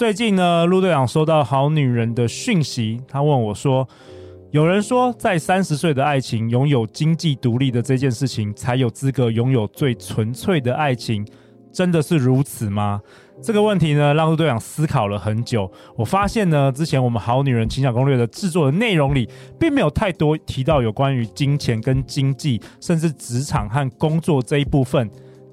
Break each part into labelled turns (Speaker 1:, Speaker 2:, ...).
Speaker 1: 最近呢，陆队长收到好女人的讯息，他问我说：“有人说，在三十岁的爱情，拥有经济独立的这件事情，才有资格拥有最纯粹的爱情，真的是如此吗？”这个问题呢，让陆队长思考了很久。我发现呢，之前我们好女人情感攻略的制作的内容里，并没有太多提到有关于金钱跟经济，甚至职场和工作这一部分。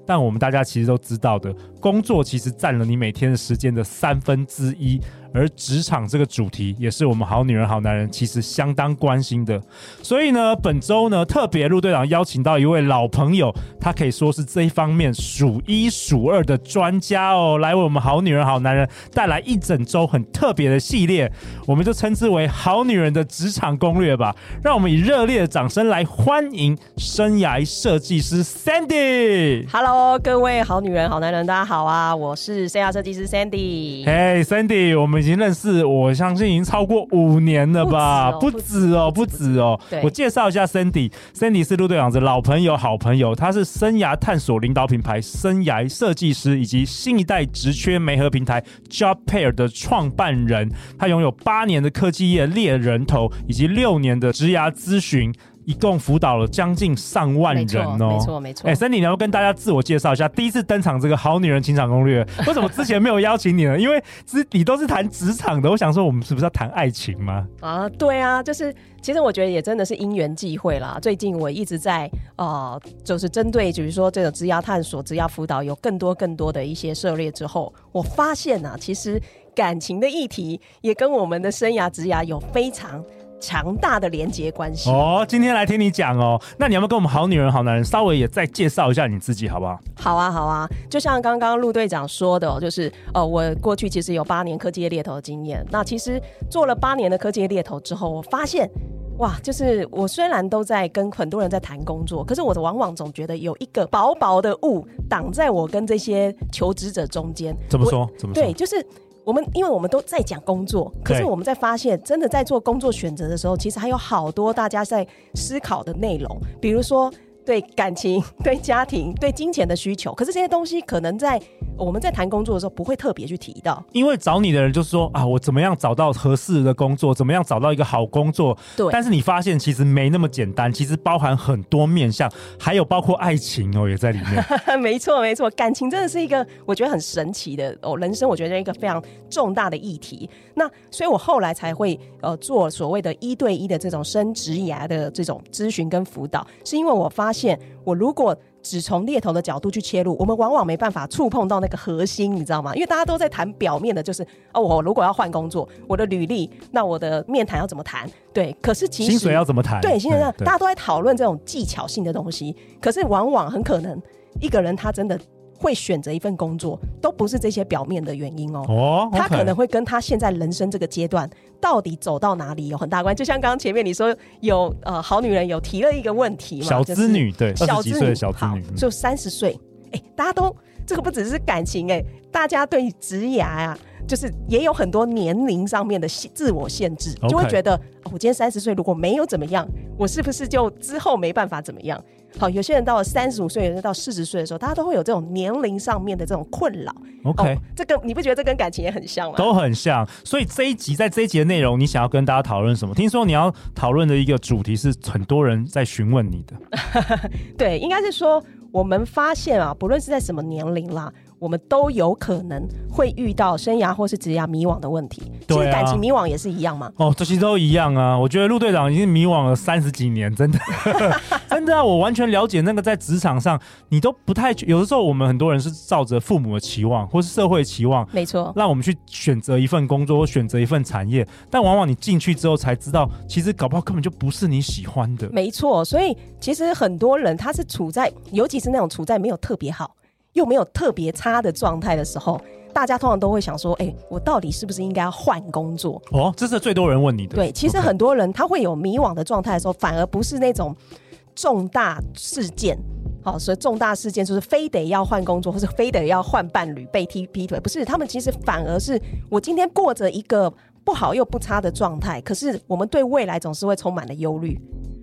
Speaker 1: 但我们大家其实都知道的，工作其实占了你每天的时间的三分之一。而职场这个主题也是我们好女人好男人其实相当关心的，所以呢，本周呢特别陆队长邀请到一位老朋友，他可以说是这一方面数一数二的专家哦，来为我们好女人好男人带来一整周很特别的系列，我们就称之为好女人的职场攻略吧。让我们以热烈的掌声来欢迎生涯设计师 Sandy。
Speaker 2: Hello，各位好女人好男人，大家好啊，我是生涯设计师 Sandy。
Speaker 1: Hey Sandy，我们。已经认识，我相信已经超过五年了吧？不止哦，不止哦。我介绍一下 Cindy，Cindy 是陆队长的老朋友、好朋友，他是生涯探索领导品牌生涯设计师，以及新一代职缺媒合平台 Job Pair 的创办人。他拥有八年的科技业猎人头，以及六年的职涯咨询。一共辅导了将近上万人哦，
Speaker 2: 没错没错。
Speaker 1: 哎，Sandy，你要不要跟大家自我介绍一下？第一次登场这个好女人情场攻略，为什么之前没有邀请你呢？因为之你都是谈职场的，我想说我们是不是要谈爱情吗？
Speaker 2: 啊，对啊，就是其实我觉得也真的是因缘际会啦。最近我一直在呃，就是针对比如说这个职涯探索、职涯辅导有更多更多的一些涉猎之后，我发现啊，其实感情的议题也跟我们的生涯职涯有非常。强大的连接关系
Speaker 1: 哦，今天来听你讲哦。那你要不要跟我们好女人好男人稍微也再介绍一下你自己，好不好？
Speaker 2: 好啊，好啊。就像刚刚陆队长说的，就是呃，我过去其实有八年科技业猎头的经验。那其实做了八年的科技业猎头之后，我发现哇，就是我虽然都在跟很多人在谈工作，可是我往往总觉得有一个薄薄的雾挡在我跟这些求职者中间。
Speaker 1: 怎么说？怎么说？
Speaker 2: 对，就是。我们因为我们都在讲工作，可是我们在发现，真的在做工作选择的时候，其实还有好多大家在思考的内容，比如说。对感情、对家庭、对金钱的需求，可是这些东西可能在我们在谈工作的时候不会特别去提到。
Speaker 1: 因为找你的人就是说啊，我怎么样找到合适的工作，怎么样找到一个好工作。
Speaker 2: 对。
Speaker 1: 但是你发现其实没那么简单，其实包含很多面向，还有包括爱情哦，也在里面。
Speaker 2: 没错，没错，感情真的是一个我觉得很神奇的哦，人生我觉得一个非常重大的议题。那所以我后来才会呃做所谓的一对一的这种生职涯的这种咨询跟辅导，是因为我发现。我如果只从猎头的角度去切入，我们往往没办法触碰到那个核心，你知道吗？因为大家都在谈表面的，就是哦，我如果要换工作，我的履历，那我的面谈要怎么谈？对，可是其实
Speaker 1: 薪水要怎么谈？
Speaker 2: 对，薪水要大家都在讨论这种技巧性的东西，可是往往很可能一个人他真的。会选择一份工作，都不是这些表面的原因哦。哦，他可能会跟他现在人生这个阶段到底走到哪里有很大关。就像刚刚前面你说有呃好女人有提了一个问题嘛，
Speaker 1: 小资女、就是、对，
Speaker 2: 小资女
Speaker 1: 小资女
Speaker 2: 就三十岁，哎，大家都这个不只是感情哎，大家对职涯啊，就是也有很多年龄上面的自我限制.就会觉得、哦、我今天三十岁如果没有怎么样，我是不是就之后没办法怎么样？好，有些人到了三十五岁，有人到四十岁的时候，大家都会有这种年龄上面的这种困扰。
Speaker 1: OK，
Speaker 2: 哦，这跟你不觉得这跟感情也很像吗？
Speaker 1: 都很像。所以这一集在这一集的内容，你想要跟大家讨论什么？听说你要讨论的一个主题是很多人在询问你的。
Speaker 2: 对，应该是说我们发现啊，不论是在什么年龄啦。我们都有可能会遇到生涯或是职涯迷惘的问题。其实感情迷惘也是一样嘛。
Speaker 1: 哦，这些都一样啊。我觉得陆队长已经迷惘了三十几年，真的，真的啊！我完全了解那个在职场上，你都不太有的时候，我们很多人是照着父母的期望或是社会期望，
Speaker 2: 没错，
Speaker 1: 让我们去选择一份工作或选择一份产业，但往往你进去之后才知道，其实搞不好根本就不是你喜欢的。
Speaker 2: 没错，所以其实很多人他是处在，尤其是那种处在没有特别好。又没有特别差的状态的时候，大大家通常都会想说，哎、欸，我到底是不是应该要换工作？
Speaker 1: 哦，这是最多人问你的。
Speaker 2: 对，其实很多人他会有迷惘的状态的时候，反而不是那种重大事件。好，所以重大事件就是非得要换工作，或者非得要换伴侣、被踢劈腿，不是？他们其实反而是我今天过着一个不好又不差的状态，可是我们对未来总是会充满了忧虑。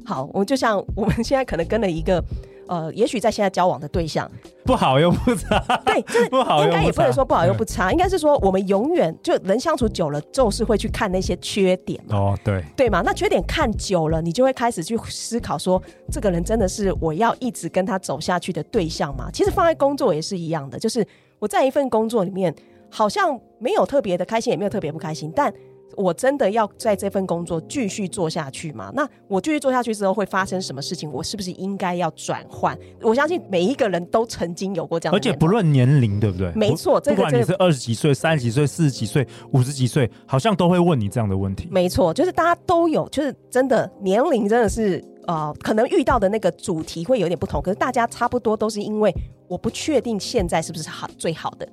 Speaker 2: 好，我们就像我们现在可能跟了一个。呃，也许在现在交往的对象
Speaker 1: 不好又不差，
Speaker 2: 对，就是 不好，应该也不能说不好又不差，应该是说我们永远就人相处久了，就是会去看那些缺点
Speaker 1: 哦，对，
Speaker 2: 对嘛？那缺点看久了，你就会开始去思考说，这个人真的是我要一直跟他走下去的对象吗？其实放在工作也是一样的，就是我在一份工作里面，好像没有特别的开心，也没有特别不开心，但。我真的要在这份工作继续做下去吗？那我继续做下去之后会发生什么事情？我是不是应该要转换？我相信每一个人都曾经有过这样的，
Speaker 1: 而且不论年龄，对不对？
Speaker 2: 没错，这个、
Speaker 1: 不管你是二十几岁、三十几岁、四十几岁、五十几岁，好像都会问你这样的问题。
Speaker 2: 没错，就是大家都有，就是真的年龄真的是呃，可能遇到的那个主题会有点不同，可是大家差不多都是因为我不确定现在是不是好最好的。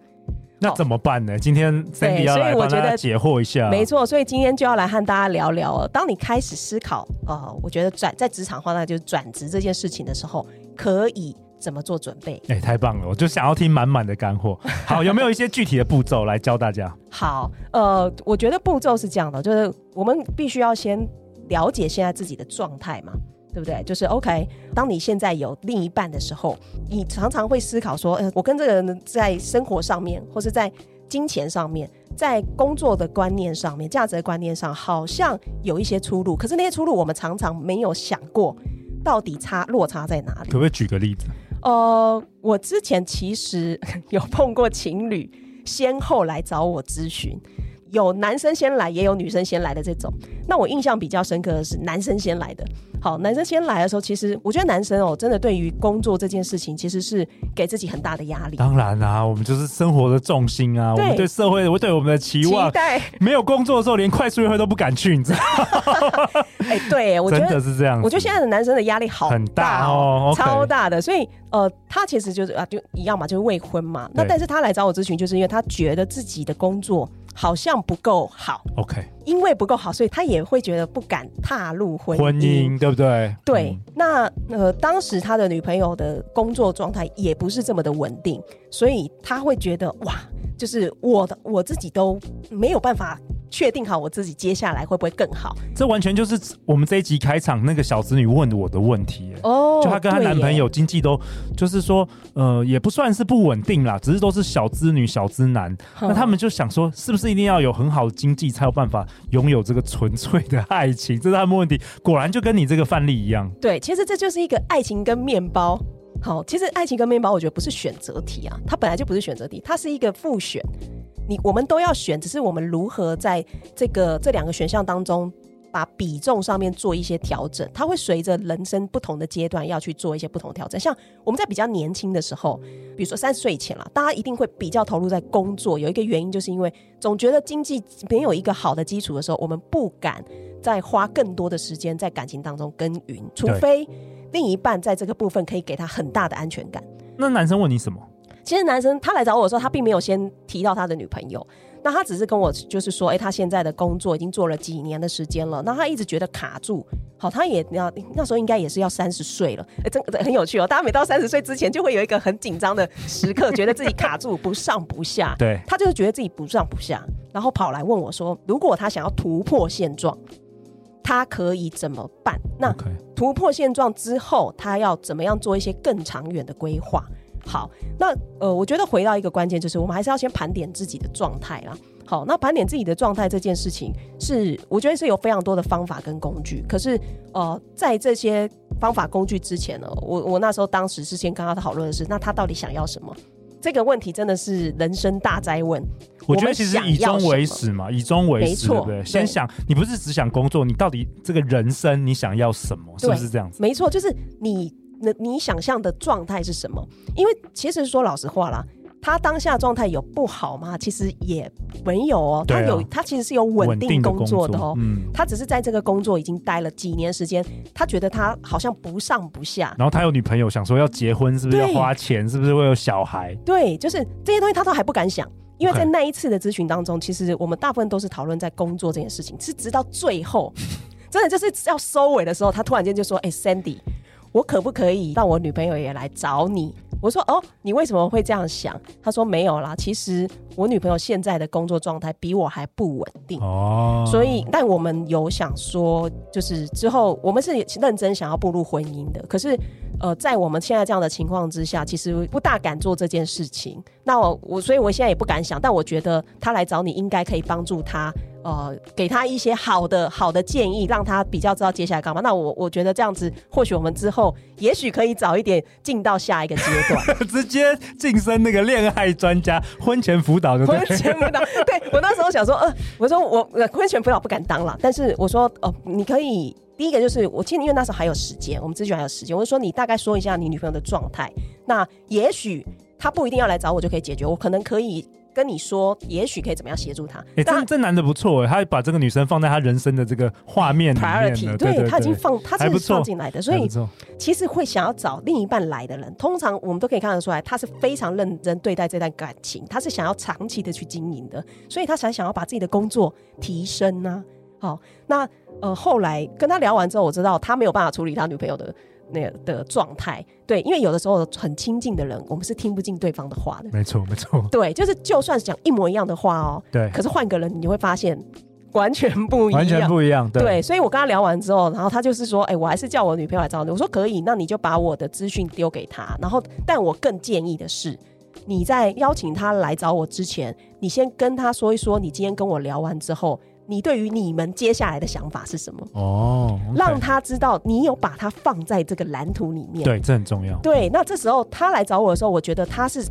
Speaker 1: 那怎么办呢？今天 Sandy 要来帮大家解惑一下。
Speaker 2: 没错，所以今天就要来和大家聊聊。当你开始思考，呃，我觉得转在职场的话，那就是转职这件事情的时候，可以怎么做准备？
Speaker 1: 哎、欸，太棒了！我就想要听满满的干货。好，有没有一些具体的步骤来教大家？
Speaker 2: 好，呃，我觉得步骤是这样的，就是我们必须要先了解现在自己的状态嘛。对不对？就是 OK。当你现在有另一半的时候，你常常会思考说：“呃，我跟这个人在生活上面，或是在金钱上面，在工作的观念上面，价值的观念上，好像有一些出入。可是那些出入，我们常常没有想过，到底差落差在哪里？
Speaker 1: 可不可以举个例子？
Speaker 2: 呃，我之前其实有碰过情侣 先后来找我咨询。有男生先来，也有女生先来的这种。那我印象比较深刻的是男生先来的。好，男生先来的时候，其实我觉得男生哦，真的对于工作这件事情，其实是给自己很大的压力。
Speaker 1: 当然啦、啊，我们就是生活的重心啊，我们对社会，我对我们的期望，期待没有工作的时候，连快速约会都不敢去，你知道吗？哎、欸，对，我觉得真的是这样。我觉得现在的男生的压力好很大哦，超大的。所以呃，他其实就是啊，就一样嘛，就是未婚嘛。那但是他来找我咨询，就是因为他觉得自己的工作。好像不够好，OK，
Speaker 2: 因为不够好，所以他也会觉得不敢踏入婚姻，
Speaker 1: 婚姻对不对？
Speaker 2: 对，嗯、那呃，当时他的女朋友的工作状态也不是这么的稳定，所以他会觉得哇，就是我的我自己都没有办法。确定好我自己接下来会不会更好？
Speaker 1: 这完全就是我们这一集开场那个小子女问我的问题哦。就她跟她男朋友经济都，就是说，呃，也不算是不稳定啦，只是都是小资女、小资男。那他们就想说，是不是一定要有很好的经济才有办法拥有这个纯粹的爱情？这是他们问题。果然就跟你这个范例一样。
Speaker 2: 对，其实这就是一个爱情跟面包。好，其实爱情跟面包，我觉得不是选择题啊，它本来就不是选择题，它是一个复选。你我们都要选，只是我们如何在这个这两个选项当中，把比重上面做一些调整。它会随着人生不同的阶段要去做一些不同调整。像我们在比较年轻的时候，比如说三十岁以前了，大家一定会比较投入在工作。有一个原因，就是因为总觉得经济没有一个好的基础的时候，我们不敢再花更多的时间在感情当中耕耘，除非另一半在这个部分可以给他很大的安全感。
Speaker 1: 那男生问你什么？
Speaker 2: 其实男生他来找我的时候，他并没有先提到他的女朋友，那他只是跟我就是说，哎、欸，他现在的工作已经做了几年的时间了，那他一直觉得卡住。好，他也要那时候应该也是要三十岁了，哎、欸，真的很有趣哦。大家每到三十岁之前，就会有一个很紧张的时刻，觉得自己卡住，不上不下。
Speaker 1: 对，
Speaker 2: 他就是觉得自己不上不下，然后跑来问我说，如果他想要突破现状，他可以怎么办？那突破现状之后，他要怎么样做一些更长远的规划？好，那呃，我觉得回到一个关键，就是我们还是要先盘点自己的状态啦。好，那盘点自己的状态这件事情是，我觉得是有非常多的方法跟工具。可是，呃，在这些方法工具之前呢，我我那时候当时是先跟他讨论的是，那他到底想要什么？这个问题真的是人生大灾问。
Speaker 1: 我觉得其实以终为始嘛，以终为始，对不对？先想，你不是只想工作，你到底这个人生你想要什么？是不是这样子？
Speaker 2: 没错，就是你。那你想象的状态是什么？因为其实说老实话啦，他当下状态有不好吗？其实也没有哦。他有，他其实是有稳定工作的哦。嗯，他只是在这个工作已经待了几年时间，他觉得他好像不上不下。
Speaker 1: 然后他有女朋友，想说要结婚，是不是要花钱？是不是会有小孩？
Speaker 2: 对，就是这些东西他都还不敢想。因为在那一次的咨询当中，其实我们大部分都是讨论在工作这件事情，是直到最后，真的就是要收尾的时候，他突然间就说：“哎，Sandy，我可不可以让我女朋友也来找你？”我说：“哦，你为什么会这样想？”他说：“没有啦，其实我女朋友现在的工作状态比我还不稳定哦，所以，但我们有想说，就是之后我们是认真想要步入婚姻的，可是。”呃，在我们现在这样的情况之下，其实不大敢做这件事情。那我我，所以我现在也不敢想。但我觉得他来找你，应该可以帮助他，呃，给他一些好的好的建议，让他比较知道接下来干嘛。那我我觉得这样子，或许我们之后也许可以早一点进到下一个阶段，
Speaker 1: 直接晋升那个恋爱专家、婚前辅导的。
Speaker 2: 婚前辅导，对我那时候想说，呃，我说我婚前辅导不敢当了，但是我说，哦、呃，你可以。第一个就是我记得，因为那时候还有时间，我们之前还有时间，我就说你大概说一下你女朋友的状态。那也许她不一定要来找我就可以解决，我可能可以跟你说，也许可以怎么样协助他。
Speaker 1: 哎、欸，这这男的不错，他把这个女生放在他人生的这个画面里面
Speaker 2: 对，他已经放，他是放进来的，所以其实会想要找另一半来的人，通常我们都可以看得出来，他是非常认真对待这段感情，他是想要长期的去经营的，所以他才想要把自己的工作提升呢、啊。好，那呃，后来跟他聊完之后，我知道他没有办法处理他女朋友的那个的状态。对，因为有的时候很亲近的人，我们是听不进对方的话的。
Speaker 1: 没错，没错。
Speaker 2: 对，就是就算是讲一模一样的话哦，对，可是换个人，你会发现完全不一样，
Speaker 1: 完全不一样。对，
Speaker 2: 对，所以我跟他聊完之后，然后他就是说，哎，我还是叫我女朋友来找你。我说可以，那你就把我的资讯丢给他。然后，但我更建议的是，你在邀请他来找我之前，你先跟他说一说，你今天跟我聊完之后。你对于你们接下来的想法是什么？哦，oh, okay. 让他知道你有把他放在这个蓝图里面。
Speaker 1: 对，这很重要。
Speaker 2: 对，那这时候他来找我的时候，我觉得他是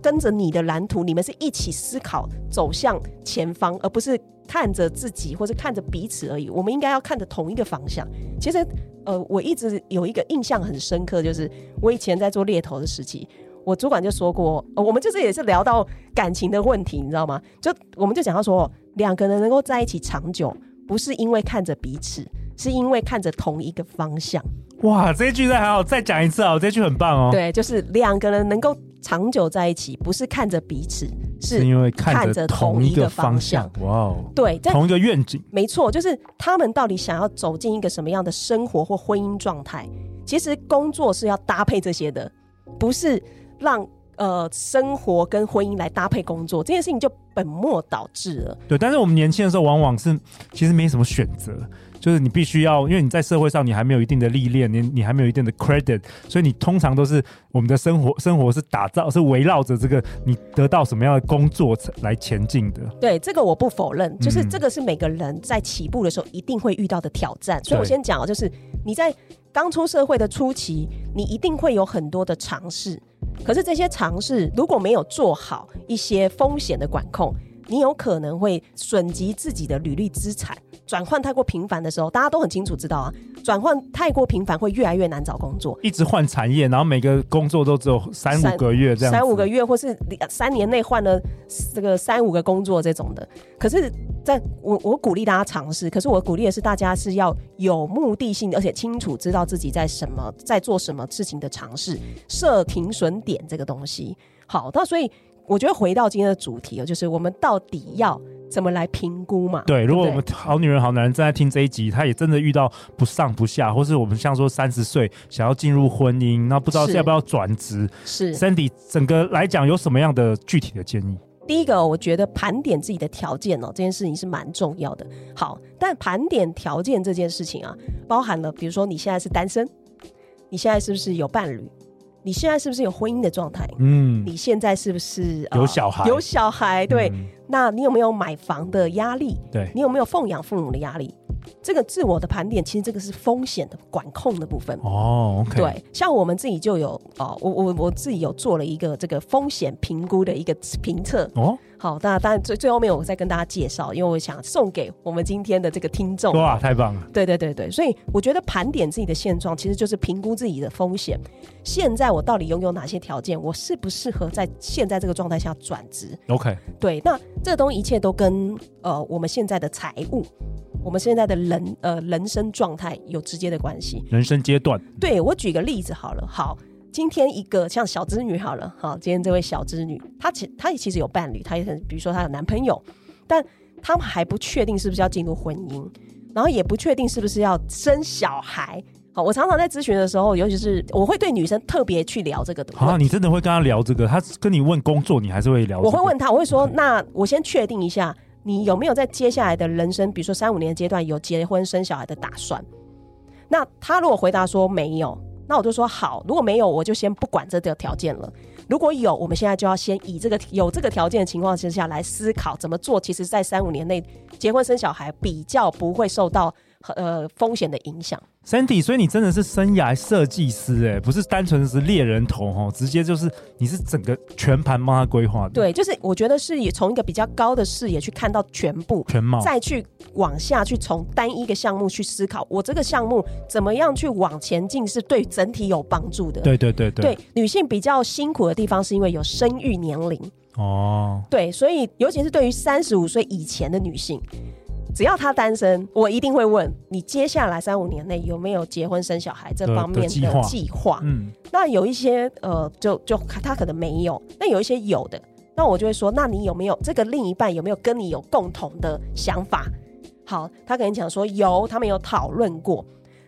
Speaker 2: 跟着你的蓝图，你们是一起思考走向前方，而不是看着自己或是看着彼此而已。我们应该要看着同一个方向。其实，呃，我一直有一个印象很深刻，就是我以前在做猎头的时期。我主管就说过，呃，我们就是也是聊到感情的问题，你知道吗？就我们就讲到说，两个人能够在一起长久，不是因为看着彼此，是因为看着同一个方向。
Speaker 1: 哇，这一句再还好，再讲一次啊！这一句很棒哦。
Speaker 2: 对，就是两个人能够长久在一起，不是看着彼此，是因为看着同一个方向。哇哦，对，
Speaker 1: 同一个愿景。
Speaker 2: 没错，就是他们到底想要走进一个什么样的生活或婚姻状态？其实工作是要搭配这些的，不是。让呃生活跟婚姻来搭配工作这件事情就本末倒置了。
Speaker 1: 对，但是我们年轻的时候往往是其实没什么选择，就是你必须要，因为你在社会上你还没有一定的历练，你你还没有一定的 credit，所以你通常都是我们的生活生活是打造是围绕着这个你得到什么样的工作来前进的。
Speaker 2: 对，这个我不否认，就是这个是每个人在起步的时候一定会遇到的挑战。嗯、所以我先讲，就是你在刚出社会的初期，你一定会有很多的尝试。可是这些尝试如果没有做好一些风险的管控，你有可能会损及自己的履历资产。转换太过频繁的时候，大家都很清楚知道啊，转换太过频繁会越来越难找工作。
Speaker 1: 一直换产业，然后每个工作都只有三五个月这样，
Speaker 2: 三五个月或是三年内换了这个三五个工作这种的。可是，在我我鼓励大家尝试，可是我鼓励的是大家是要有目的性的，而且清楚知道自己在什么在做什么事情的尝试，设停损点这个东西。好，那所以我觉得回到今天的主题哦，就是我们到底要。怎么来评估嘛？
Speaker 1: 对，如果我们好女人、好男人正在听这一集，他也真的遇到不上不下，或是我们像说三十岁想要进入婚姻，那不知道要不要转职？是 Sandy 整个来讲有什么样的具体的建议？
Speaker 2: 第一个，我觉得盘点自己的条件哦，这件事情是蛮重要的。好，但盘点条件这件事情啊，包含了比如说你现在是单身，你现在是不是有伴侣？你现在是不是有婚姻的状态？嗯，你现在是不是
Speaker 1: 有小孩？
Speaker 2: 有小孩，对。嗯那你有没有买房的压力？
Speaker 1: 对，
Speaker 2: 你有没有奉养父母的压力？这个自我的盘点，其实这个是风险的管控的部分
Speaker 1: 哦。Oh.
Speaker 2: 对，像我们自己就有哦，我我我自己有做了一个这个风险评估的一个评测哦。Oh? 好，那当然最最后面我再跟大家介绍，因为我想送给我们今天的这个听众。
Speaker 1: 哇，太棒了！
Speaker 2: 对对对对，所以我觉得盘点自己的现状，其实就是评估自己的风险。现在我到底拥有哪些条件？我适不适合在现在这个状态下转职
Speaker 1: ？OK。
Speaker 2: 对，那这东西一切都跟呃我们现在的财务。我们现在的人呃人生状态有直接的关系，
Speaker 1: 人生阶段。
Speaker 2: 对，我举个例子好了，好，今天一个像小织女好了，好，今天这位小织女，她其她也其实有伴侣，她也很，比如说她有男朋友，但他们还不确定是不是要进入婚姻，然后也不确定是不是要生小孩。好，我常常在咨询的时候，尤其是我会对女生特别去聊这个东西。
Speaker 1: 啊，你真的会跟她聊这个？她跟你问工作，你还是会聊这个？
Speaker 2: 我会问她，我会
Speaker 1: 说，
Speaker 2: 那我先确定一下，你有没有在接下来的人生，比如说三五年阶段，有结婚生小孩的打算？那他如果回答说没有。那我就说好，如果没有，我就先不管这个条件了。如果有，我们现在就要先以这个有这个条件的情况之下来思考怎么做。其实，在三五年内结婚生小孩，比较不会受到呃风险的影响。
Speaker 1: Sandy，所以你真的是生涯设计师哎，不是单纯的是猎人头哦，直接就是你是整个全盘帮他规划的。
Speaker 2: 对，就是我觉得是也从一个比较高的视野去看到全部
Speaker 1: 全貌，
Speaker 2: 再去往下去从单一个项目去思考，我这个项目怎么样去往前进是对整体有帮助的。
Speaker 1: 对对对对，
Speaker 2: 对女性比较辛苦的地方是因为有生育年龄
Speaker 1: 哦，
Speaker 2: 对，所以尤其是对于三十五岁以前的女性。只要他单身，我一定会问你接下来三五年内有没有结婚生小孩这方面的计划。嗯，那有一些呃，就就他可能没有，那有一些有的，那我就会说，那你有没有这个另一半有没有跟你有共同的想法？好，他可能讲说有，他们有讨论过。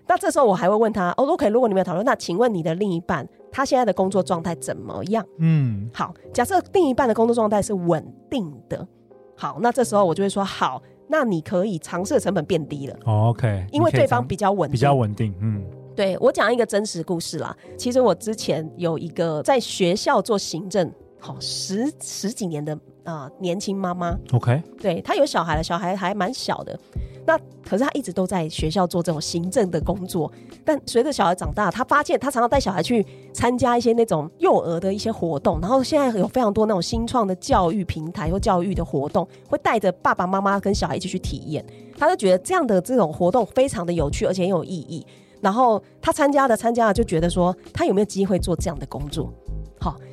Speaker 2: 那这时候我还会问他，哦，OK，如果你没有讨论，那请问你的另一半他现在的工作状态怎么样？嗯，好，假设另一半的工作状态是稳定的，好，那这时候我就会说好。那你可以尝试的成本变低了。
Speaker 1: Oh, OK，
Speaker 2: 因为对方比较稳定，
Speaker 1: 比较稳定。嗯，
Speaker 2: 对，我讲一个真实故事啦。其实我之前有一个在学校做行政，好十十几年的啊、呃、年轻妈妈。
Speaker 1: OK，
Speaker 2: 对，她有小孩了，小孩还蛮小的。那可是她一直都在学校做这种行政的工作，但随着小孩长大，她发现她常常带小孩去参加一些那种幼儿的一些活动，然后现在有非常多那种新创的教育平台或教育的活动，会带着爸爸妈妈跟小孩一起去体验，她就觉得这样的这种活动非常的有趣，而且很有意义。然后他参加的参加的就觉得说，他有没有机会做这样的工作？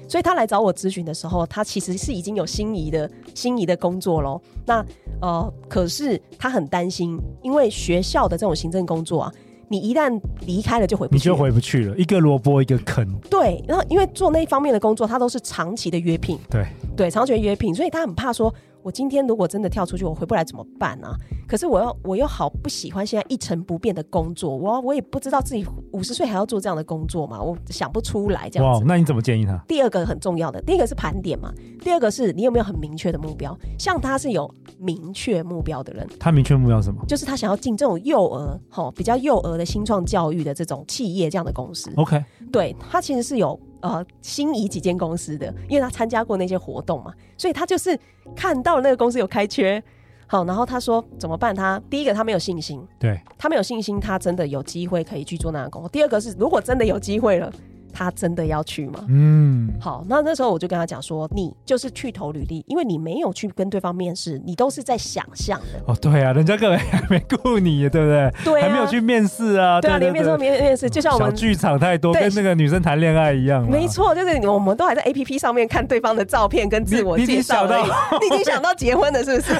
Speaker 2: 好，所以他来找我咨询的时候，他其实是已经有心仪的心仪的工作喽。那呃，可是他很担心，因为学校的这种行政工作啊，你一旦离开了就回不去，
Speaker 1: 你就回不去了，一个萝卜一个坑。
Speaker 2: 对，然后因为做那一方面的工作，他都是长期的约聘。
Speaker 1: 对
Speaker 2: 对，长期的约聘，所以他很怕说。我今天如果真的跳出去，我回不来怎么办啊？可是我又我又好不喜欢现在一成不变的工作，我我也不知道自己五十岁还要做这样的工作嘛，我想不出来这样子。
Speaker 1: 那你怎么建议他？
Speaker 2: 第二个很重要的，第一个是盘点嘛，第二个是你有没有很明确的目标？像他是有明确目标的人，
Speaker 1: 他明确目标是什么？
Speaker 2: 就是他想要进这种幼儿齁比较幼儿的新创教育的这种企业这样的公司。
Speaker 1: OK，
Speaker 2: 对，他其实是有。呃，心仪几间公司的，因为他参加过那些活动嘛，所以他就是看到了那个公司有开缺，好，然后他说怎么办？他第一个他没有信心，
Speaker 1: 对，
Speaker 2: 他没有信心，他真的有机会可以去做那个工作。第二个是，如果真的有机会了。他真的要去吗？嗯，好，那那时候我就跟他讲说，你就是去投履历，因为你没有去跟对方面试，你都是在想象的。
Speaker 1: 哦，对啊，人家根本还没雇你，对不对？
Speaker 2: 对、啊，
Speaker 1: 还没有去面试啊。
Speaker 2: 对啊，连面试都没面试，就像我们
Speaker 1: 小剧场太多，跟那个女生谈恋爱一样。
Speaker 2: 没错，就是我们都还在 APP 上面看对方的照片跟自我介绍。你已经想到结婚了，是不是？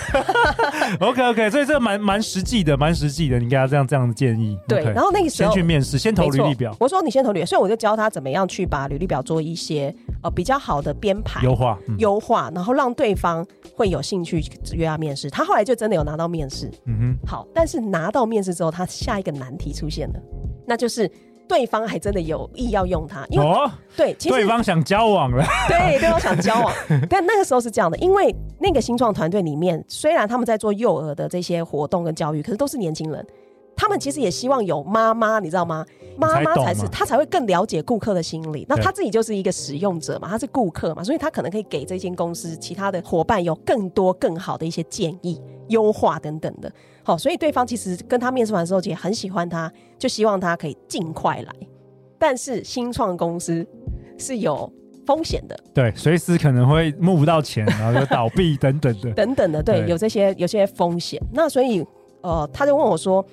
Speaker 1: OK OK，所以这个蛮蛮实际的，蛮实际的。你给他这样这样的建议。
Speaker 2: 对，然后那个时候
Speaker 1: 先去面试，先投履历表。
Speaker 2: 我说你先投履历，所以我就教他怎么样去。把履历表做一些呃比较好的编排
Speaker 1: 优化
Speaker 2: 优、嗯、化，然后让对方会有兴趣约他面试。他后来就真的有拿到面试，嗯哼，好。但是拿到面试之后，他下一个难题出现了，那就是对方还真的有意要用他，因为、哦、对，其实
Speaker 1: 对方想交往了，
Speaker 2: 对，对方想交往。但那个时候是这样的，因为那个新创团队里面，虽然他们在做幼儿的这些活动跟教育，可是都是年轻人。他们其实也希望有妈妈，你知道吗？妈妈才是他才会更了解顾客的心理。那他自己就是一个使用者嘛，他是顾客嘛，所以他可能可以给这间公司其他的伙伴有更多更好的一些建议、优化等等的。好，所以对方其实跟他面试完之后也很喜欢他，就希望他可以尽快来。但是新创公司是有风险的，
Speaker 1: 对，随时可能会募不到钱，然后就倒闭等等的，
Speaker 2: 等等的，对，对有这些有些风险。那所以呃，他就问我说。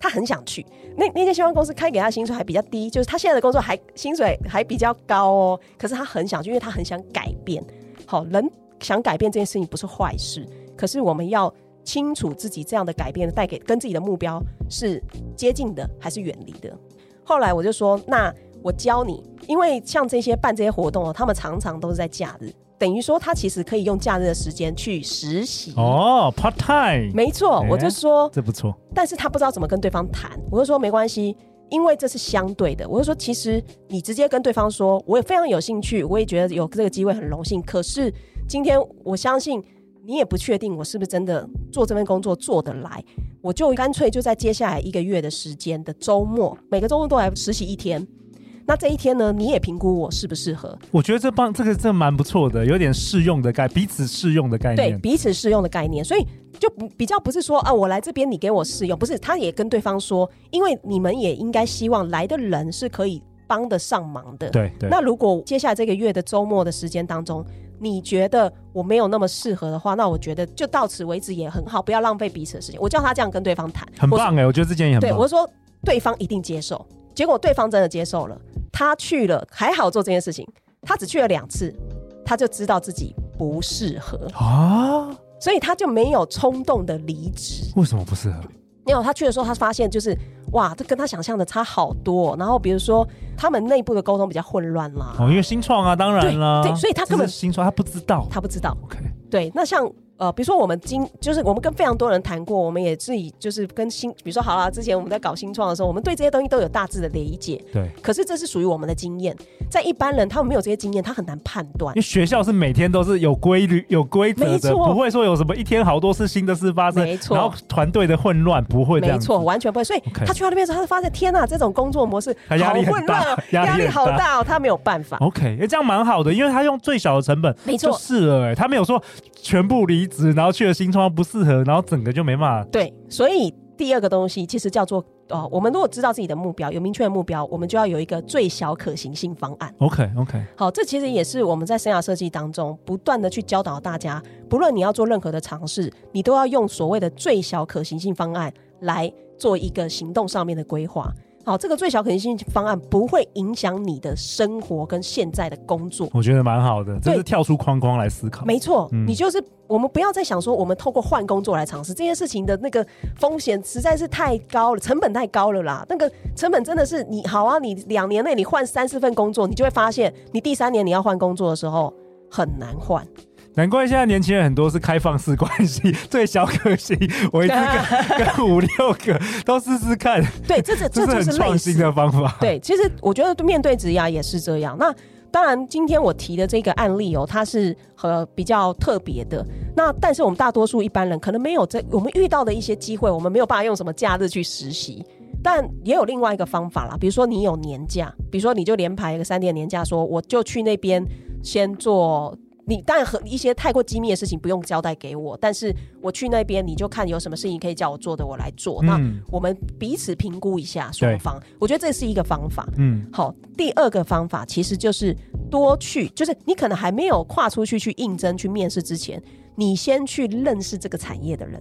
Speaker 2: 他很想去，那那间新创公司开给他薪水还比较低，就是他现在的工作还薪水还比较高哦。可是他很想去，因为他很想改变。好，人想改变这件事情不是坏事，可是我们要清楚自己这样的改变带给跟自己的目标是接近的还是远离的。后来我就说，那我教你，因为像这些办这些活动哦，他们常常都是在假日，等于说他其实可以用假日的时间去实习
Speaker 1: 哦，part time，
Speaker 2: 没错，我就说
Speaker 1: 这不错，
Speaker 2: 但是他不知道怎么跟对方谈，我就说没关系，因为这是相对的，我就说其实你直接跟对方说，我也非常有兴趣，我也觉得有这个机会很荣幸，可是今天我相信你也不确定我是不是真的做这份工作做得来。我就干脆就在接下来一个月的时间的周末，每个周末都来实习一天。那这一天呢，你也评估我适不适合？
Speaker 1: 我觉得这帮这个这蛮不错的，有点适用的概，彼此适用的概念。
Speaker 2: 对，彼此适用的概念，所以就不比较不是说啊，我来这边你给我试用，不是，他也跟对方说，因为你们也应该希望来的人是可以帮得上忙的。
Speaker 1: 对对。
Speaker 2: 那如果接下来这个月的周末的时间当中，你觉得我没有那么适合的话，那我觉得就到此为止也很好，不要浪费彼此的时间。我叫他这样跟对方谈，
Speaker 1: 很棒哎、欸，我觉得这件也很棒。
Speaker 2: 对，我说对方一定接受，结果对方真的接受了，他去了，还好做这件事情，他只去了两次，他就知道自己不适合啊，所以他就没有冲动的离职。
Speaker 1: 为什么不适合？
Speaker 2: 没有，他去的时候，他发现就是哇，这跟他想象的差好多。然后比如说，他们内部的沟通比较混乱啦。
Speaker 1: 哦，因为新创啊，当然啦。
Speaker 2: 对，所以他根本
Speaker 1: 新创，他不知道，
Speaker 2: 他不知道。
Speaker 1: OK，
Speaker 2: 对，那像。呃，比如说我们今就是我们跟非常多人谈过，我们也自己就是跟新，比如说好了，之前我们在搞新创的时候，我们对这些东西都有大致的理解。
Speaker 1: 对。
Speaker 2: 可是这是属于我们的经验，在一般人他们没有这些经验，他很难判断。
Speaker 1: 因为学校是每天都是有规律、有规则的，
Speaker 2: 没错，
Speaker 1: 不会说有什么一天好多次新的事发生，
Speaker 2: 没错。
Speaker 1: 然后团队的混乱不会这样，
Speaker 2: 没错，完全不会。所以他去到那边的时候，他就发现天哪，这种工作模式好混乱，压力好大哦，他没有办法。
Speaker 1: OK，这样蛮好的，因为他用最小的成本，
Speaker 2: 没错，
Speaker 1: 就是了。哎，他没有说全部离职，然后去了新。不适合，然后整个就没办法。
Speaker 2: 对，所以第二个东西其实叫做哦，我们如果知道自己的目标，有明确的目标，我们就要有一个最小可行性方案。
Speaker 1: OK OK，
Speaker 2: 好，这其实也是我们在生涯设计当中不断的去教导大家，不论你要做任何的尝试，你都要用所谓的最小可行性方案来做一个行动上面的规划。好，这个最小可行性方案不会影响你的生活跟现在的工作，
Speaker 1: 我觉得蛮好的。这是跳出框框来思考。
Speaker 2: 没错，嗯、你就是我们不要再想说，我们透过换工作来尝试这件事情的那个风险实在是太高了，成本太高了啦。那个成本真的是你好啊，你两年内你换三四份工作，你就会发现，你第三年你要换工作的时候很难换。
Speaker 1: 难怪现在年轻人很多是开放式关系，最小可行，我一次跟 跟五六个都试试看。
Speaker 2: 对，这这 这就是
Speaker 1: 创新的方法。
Speaker 2: 对，其实我觉得面对职涯也是这样。那当然，今天我提的这个案例哦，它是和比较特别的。那但是我们大多数一般人可能没有这，我们遇到的一些机会，我们没有办法用什么假日去实习。但也有另外一个方法啦，比如说你有年假，比如说你就连排一个三天年假，说我就去那边先做。你当然和一些太过机密的事情不用交代给我，但是我去那边你就看有什么事情可以叫我做的，我来做。嗯、那我们彼此评估一下双方，我觉得这是一个方法。嗯，好，第二个方法其实就是多去，就是你可能还没有跨出去去应征去面试之前，你先去认识这个产业的人。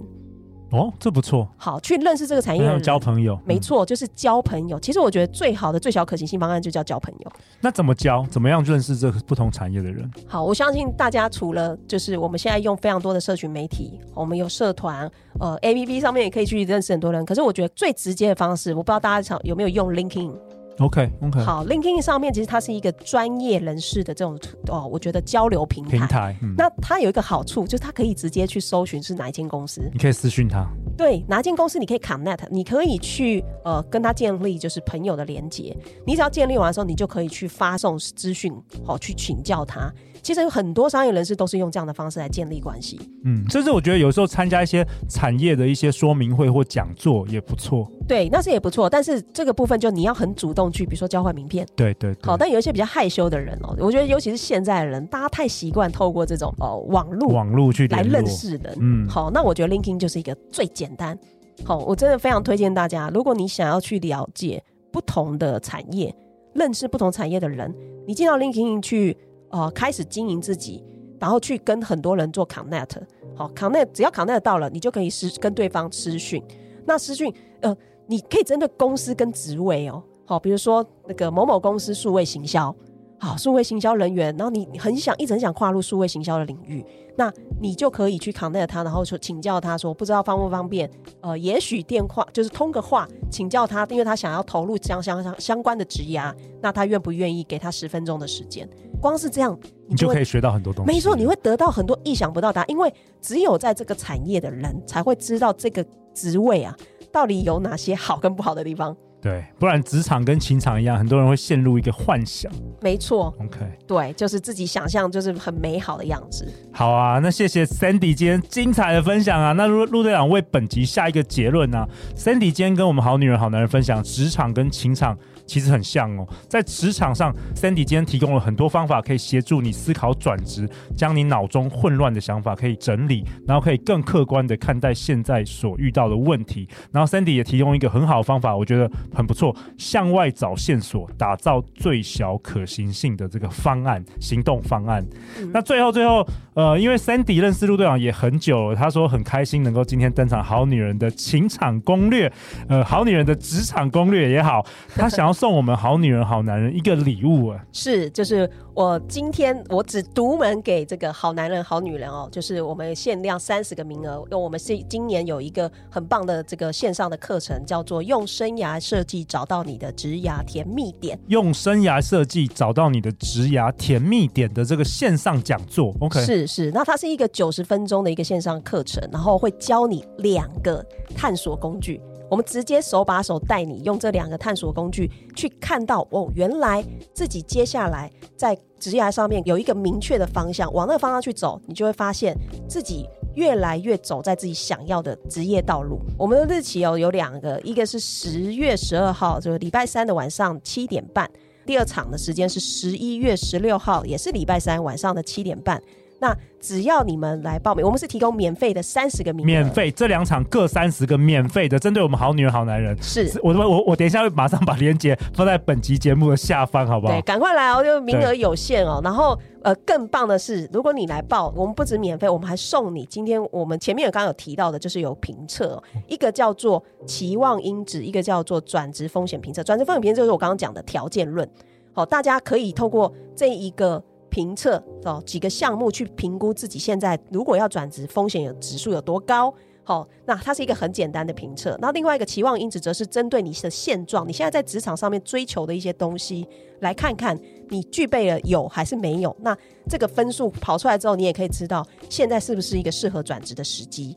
Speaker 1: 哦，这不错。
Speaker 2: 好，去认识这个产业，
Speaker 1: 要交朋友。
Speaker 2: 没错，就是交朋友。其实我觉得最好的、最小可行性方案就叫交朋友。
Speaker 1: 那怎么交？怎么样认识这个不同产业的人？
Speaker 2: 好，我相信大家除了就是我们现在用非常多的社群媒体，我们有社团，呃，APP 上面也可以去认识很多人。可是我觉得最直接的方式，我不知道大家有没有用 LinkedIn。
Speaker 1: OK OK，
Speaker 2: 好，LinkedIn 上面其实它是一个专业人士的这种哦，我觉得交流平台。
Speaker 1: 平台，嗯、
Speaker 2: 那它有一个好处，就是它可以直接去搜寻是哪一间公司。
Speaker 1: 你可以私讯他。
Speaker 2: 对，哪一间公司你可以 connect，你可以去呃跟他建立就是朋友的连接。你只要建立完的时候，你就可以去发送资讯，好、哦、去请教他。其实有很多商业人士都是用这样的方式来建立关系。
Speaker 1: 嗯，甚至我觉得有时候参加一些产业的一些说明会或讲座也不错。
Speaker 2: 对，那是也不错。但是这个部分就你要很主动去，比如说交换名片。
Speaker 1: 对，对对。
Speaker 2: 好，但有一些比较害羞的人哦，我觉得尤其是现在的人，大家太习惯透过这种哦网络
Speaker 1: 网络去
Speaker 2: 来认识人。嗯，好，那我觉得 LinkedIn 就是一个最简单。好，我真的非常推荐大家，如果你想要去了解不同的产业，认识不同产业的人，你进到 LinkedIn 去。呃，开始经营自己，然后去跟很多人做 connect，好，connect 只要 connect 到了，你就可以私跟对方私讯。那私讯，呃，你可以针对公司跟职位哦，好，比如说那个某某公司数位行销，好，数位行销人员，然后你很想一直很想跨入数位行销的领域，那你就可以去 connect 他，然后说请教他说不知道方不方便，呃，也许电话就是通个话请教他，因为他想要投入相相相相关的职涯，那他愿不愿意给他十分钟的时间？光是这样，
Speaker 1: 你就，你就可以学到很多东西。
Speaker 2: 没错，你会得到很多意想不到的答案，因为只有在这个产业的人才会知道这个职位啊，到底有哪些好跟不好的地方。
Speaker 1: 对，不然职场跟情场一样，很多人会陷入一个幻想。
Speaker 2: 没错
Speaker 1: ，OK，
Speaker 2: 对，就是自己想象就是很美好的样子。
Speaker 1: 好啊，那谢谢 Sandy 今天精彩的分享啊。那陆陆队长为本集下一个结论呢、啊、？Sandy 今天跟我们好女人好男人分享职场跟情场。其实很像哦，在职场上，Sandy 今天提供了很多方法，可以协助你思考转职，将你脑中混乱的想法可以整理，然后可以更客观的看待现在所遇到的问题。然后 Sandy 也提供一个很好的方法，我觉得很不错，向外找线索，打造最小可行性的这个方案，行动方案。嗯、那最后最后，呃，因为 Sandy 认识陆队长也很久了，他说很开心能够今天登场，好女人的情场攻略，呃，好女人的职场攻略也好，他想要。送我们好女人好男人一个礼物啊！
Speaker 2: 是，就是我今天我只独门给这个好男人好女人哦，就是我们限量三十个名额，因为我们是今年有一个很棒的这个线上的课程，叫做用生涯设计找到你的职涯甜蜜点。
Speaker 1: 用生涯设计找到你的职涯甜蜜点的这个线上讲座，OK？
Speaker 2: 是是，那它是一个九十分钟的一个线上课程，然后会教你两个探索工具。我们直接手把手带你用这两个探索工具去看到哦，原来自己接下来在职业上面有一个明确的方向，往那个方向去走，你就会发现自己越来越走在自己想要的职业道路。我们的日期哦有两个，一个是十月十二号，就是礼拜三的晚上七点半；第二场的时间是十一月十六号，也是礼拜三晚上的七点半。那只要你们来报名，我们是提供免费的三十个名额，
Speaker 1: 免费这两场各三十个免费的，针对我们好女人好男人。
Speaker 2: 是，
Speaker 1: 我我我等一下会马上把链接放在本集节目的下方，好不好？
Speaker 2: 对，赶快来哦，就名额有限哦。然后呃，更棒的是，如果你来报，我们不止免费，我们还送你。今天我们前面有刚刚有提到的，就是有评测，一个叫做期望因子，一个叫做转职风险评测。转职风险评测就是我刚刚讲的条件论。好，大家可以透过这一个。评测哦，几个项目去评估自己现在如果要转职，风险有指数有多高？好，那它是一个很简单的评测。那另外一个期望因子则是针对你的现状，你现在在职场上面追求的一些东西，来看看你具备了有还是没有。那这个分数跑出来之后，你也可以知道现在是不是一个适合转职的时机。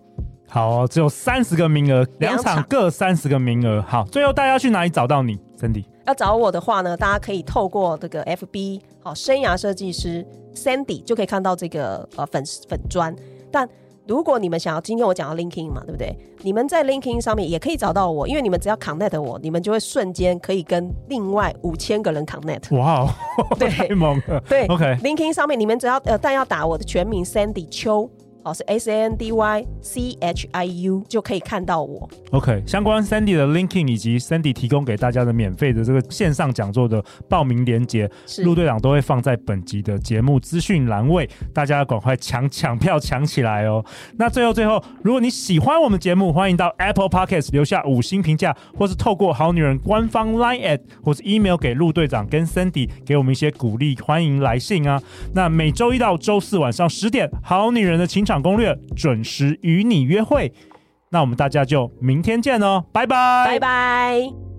Speaker 1: 好，只有三十个名额，两场各三十个名额。好，最后大家去哪里找到你，Sandy？
Speaker 2: 要找我的话呢，大家可以透过这个 FB 好生涯设计师 Sandy 就可以看到这个呃粉粉砖。但如果你们想要，今天我讲到 LinkedIn 嘛，对不对？你们在 LinkedIn 上面也可以找到我，因为你们只要 Connect 我，你们就会瞬间可以跟另外五千个人 Connect。
Speaker 1: 哇、对，太猛了。
Speaker 2: 对
Speaker 1: ，OK，LinkedIn、
Speaker 2: okay. 上面你们只要呃，但要打我的全名 Sandy 邱。哦，是 S A N D Y C H I U 就可以看到我。
Speaker 1: OK，相关 Sandy 的 linking 以及 Sandy 提供给大家的免费的这个线上讲座的报名链接，陆队长都会放在本集的节目资讯栏位，大家要赶快抢抢票抢起来哦。那最后最后，如果你喜欢我们节目，欢迎到 Apple Podcast 留下五星评价，或是透过好女人官方 Line at 或是 email 给陆队长跟 Sandy 给我们一些鼓励，欢迎来信啊。那每周一到周四晚上十点，好女人的情场场攻略准时与你约会，那我们大家就明天见哦，拜拜，
Speaker 2: 拜拜。